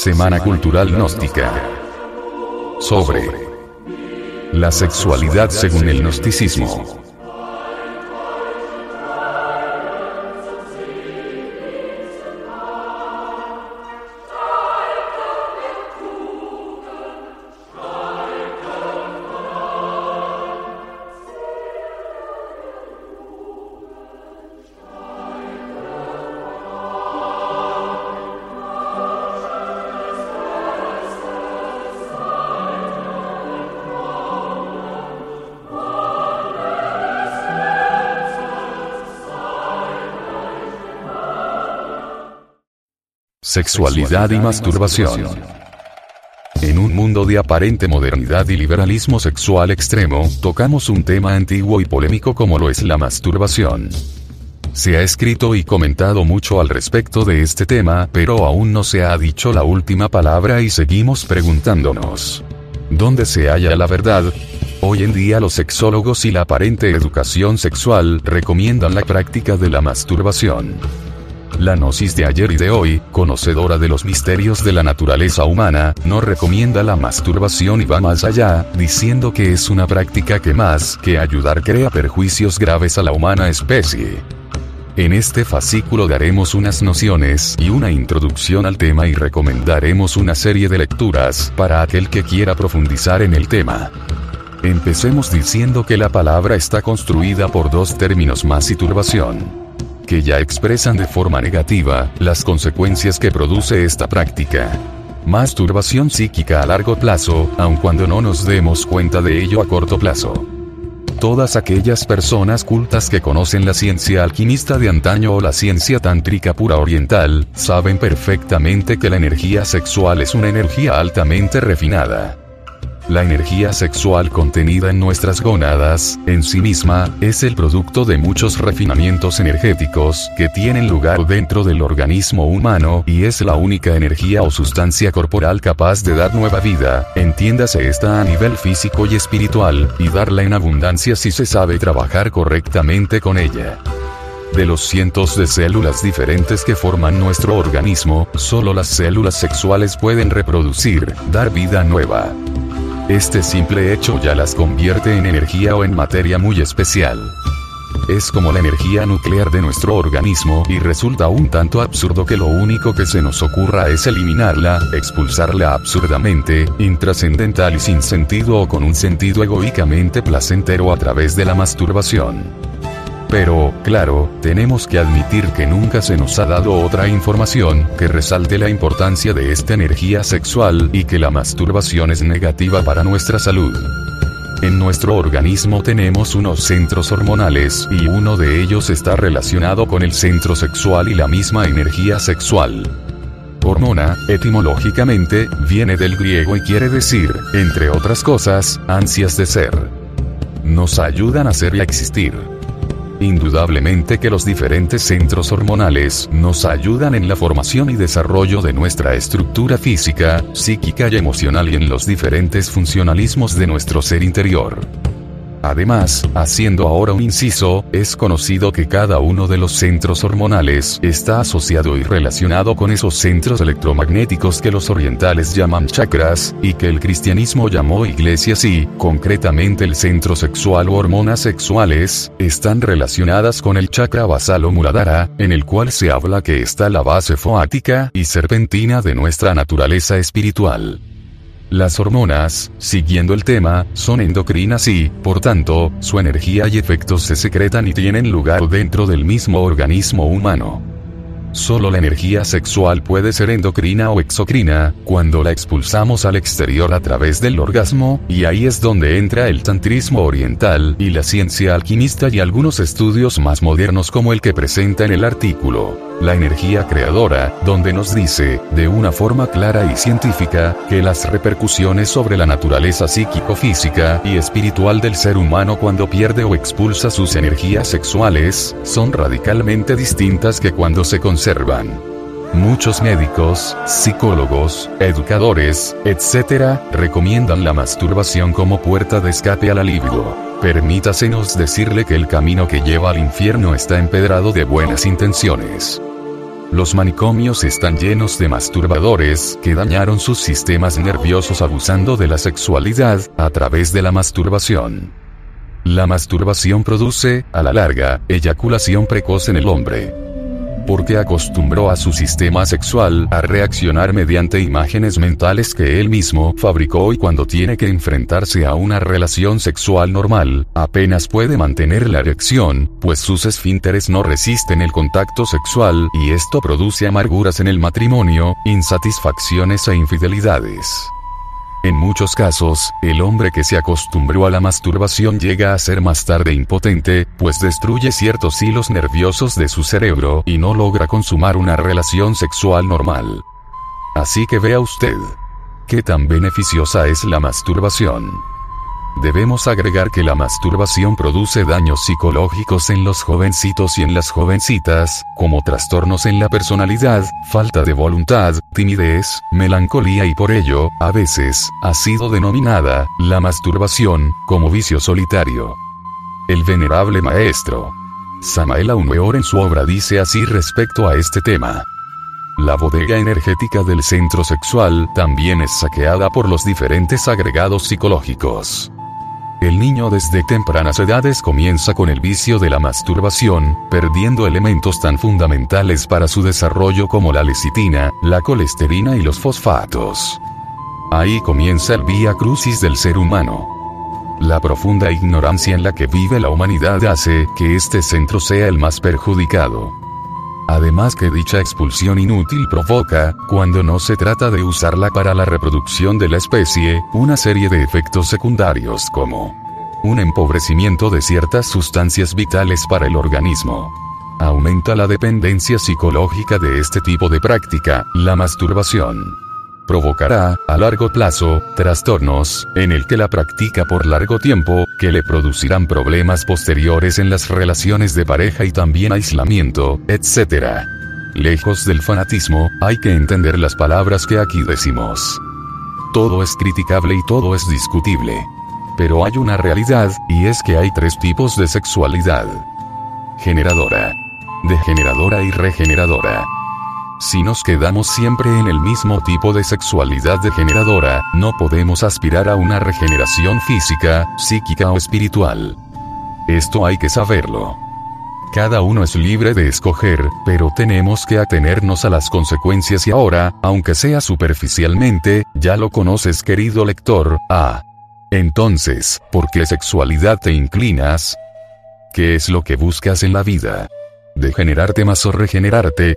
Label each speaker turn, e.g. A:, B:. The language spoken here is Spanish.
A: Semana Cultural Gnóstica. Sobre la sexualidad según el gnosticismo. Sexualidad y masturbación. En un mundo de aparente modernidad y liberalismo sexual extremo, tocamos un tema antiguo y polémico como lo es la masturbación. Se ha escrito y comentado mucho al respecto de este tema, pero aún no se ha dicho la última palabra y seguimos preguntándonos. ¿Dónde se halla la verdad? Hoy en día los sexólogos y la aparente educación sexual recomiendan la práctica de la masturbación. La Gnosis de ayer y de hoy, conocedora de los misterios de la naturaleza humana, no recomienda la masturbación y va más allá, diciendo que es una práctica que más que ayudar crea perjuicios graves a la humana especie. En este fascículo daremos unas nociones y una introducción al tema y recomendaremos una serie de lecturas para aquel que quiera profundizar en el tema. Empecemos diciendo que la palabra está construida por dos términos más y turbación que ya expresan de forma negativa las consecuencias que produce esta práctica. Masturbación psíquica a largo plazo, aun cuando no nos demos cuenta de ello a corto plazo. Todas aquellas personas cultas que conocen la ciencia alquimista de antaño o la ciencia tántrica pura oriental, saben perfectamente que la energía sexual es una energía altamente refinada. La energía sexual contenida en nuestras gónadas, en sí misma, es el producto de muchos refinamientos energéticos que tienen lugar dentro del organismo humano y es la única energía o sustancia corporal capaz de dar nueva vida, entiéndase esta a nivel físico y espiritual, y darla en abundancia si se sabe trabajar correctamente con ella. De los cientos de células diferentes que forman nuestro organismo, solo las células sexuales pueden reproducir, dar vida nueva. Este simple hecho ya las convierte en energía o en materia muy especial. Es como la energía nuclear de nuestro organismo y resulta un tanto absurdo que lo único que se nos ocurra es eliminarla, expulsarla absurdamente, intrascendental y sin sentido o con un sentido egoícamente placentero a través de la masturbación. Pero, claro, tenemos que admitir que nunca se nos ha dado otra información que resalte la importancia de esta energía sexual y que la masturbación es negativa para nuestra salud. En nuestro organismo tenemos unos centros hormonales y uno de ellos está relacionado con el centro sexual y la misma energía sexual. Hormona, etimológicamente, viene del griego y quiere decir, entre otras cosas, ansias de ser. Nos ayudan a ser y a existir. Indudablemente que los diferentes centros hormonales nos ayudan en la formación y desarrollo de nuestra estructura física, psíquica y emocional y en los diferentes funcionalismos de nuestro ser interior. Además, haciendo ahora un inciso, es conocido que cada uno de los centros hormonales está asociado y relacionado con esos centros electromagnéticos que los orientales llaman chakras, y que el cristianismo llamó iglesias y, concretamente el centro sexual o hormonas sexuales, están relacionadas con el chakra basal o muladhara, en el cual se habla que está la base foática y serpentina de nuestra naturaleza espiritual. Las hormonas, siguiendo el tema, son endocrinas y, por tanto, su energía y efectos se secretan y tienen lugar dentro del mismo organismo humano. Solo la energía sexual puede ser endocrina o exocrina, cuando la expulsamos al exterior a través del orgasmo, y ahí es donde entra el tantrismo oriental y la ciencia alquimista y algunos estudios más modernos como el que presenta en el artículo la energía creadora, donde nos dice, de una forma clara y científica, que las repercusiones sobre la naturaleza psíquico-física y espiritual del ser humano cuando pierde o expulsa sus energías sexuales, son radicalmente distintas que cuando se conservan. Muchos médicos, psicólogos, educadores, etc., recomiendan la masturbación como puerta de escape al alivio. Permítasenos decirle que el camino que lleva al infierno está empedrado de buenas intenciones. Los manicomios están llenos de masturbadores que dañaron sus sistemas nerviosos abusando de la sexualidad a través de la masturbación. La masturbación produce, a la larga, eyaculación precoz en el hombre porque acostumbró a su sistema sexual a reaccionar mediante imágenes mentales que él mismo fabricó y cuando tiene que enfrentarse a una relación sexual normal, apenas puede mantener la erección, pues sus esfínteres no resisten el contacto sexual y esto produce amarguras en el matrimonio, insatisfacciones e infidelidades. En muchos casos, el hombre que se acostumbró a la masturbación llega a ser más tarde impotente, pues destruye ciertos hilos nerviosos de su cerebro y no logra consumar una relación sexual normal. Así que vea usted. ¿Qué tan beneficiosa es la masturbación? Debemos agregar que la masturbación produce daños psicológicos en los jovencitos y en las jovencitas, como trastornos en la personalidad, falta de voluntad, timidez, melancolía y por ello, a veces, ha sido denominada, la masturbación, como vicio solitario. El venerable maestro Samael Aumeor en su obra dice así respecto a este tema. La bodega energética del centro sexual también es saqueada por los diferentes agregados psicológicos. El niño desde tempranas edades comienza con el vicio de la masturbación, perdiendo elementos tan fundamentales para su desarrollo como la lecitina, la colesterina y los fosfatos. Ahí comienza el vía crucis del ser humano. La profunda ignorancia en la que vive la humanidad hace que este centro sea el más perjudicado. Además que dicha expulsión inútil provoca, cuando no se trata de usarla para la reproducción de la especie, una serie de efectos secundarios como un empobrecimiento de ciertas sustancias vitales para el organismo. Aumenta la dependencia psicológica de este tipo de práctica, la masturbación provocará, a largo plazo, trastornos, en el que la practica por largo tiempo, que le producirán problemas posteriores en las relaciones de pareja y también aislamiento, etc. Lejos del fanatismo, hay que entender las palabras que aquí decimos. Todo es criticable y todo es discutible. Pero hay una realidad, y es que hay tres tipos de sexualidad. Generadora. Degeneradora y regeneradora. Si nos quedamos siempre en el mismo tipo de sexualidad degeneradora, no podemos aspirar a una regeneración física, psíquica o espiritual. Esto hay que saberlo. Cada uno es libre de escoger, pero tenemos que atenernos a las consecuencias y ahora, aunque sea superficialmente, ya lo conoces querido lector, ah. Entonces, ¿por qué sexualidad te inclinas? ¿Qué es lo que buscas en la vida? ¿Degenerarte más o regenerarte?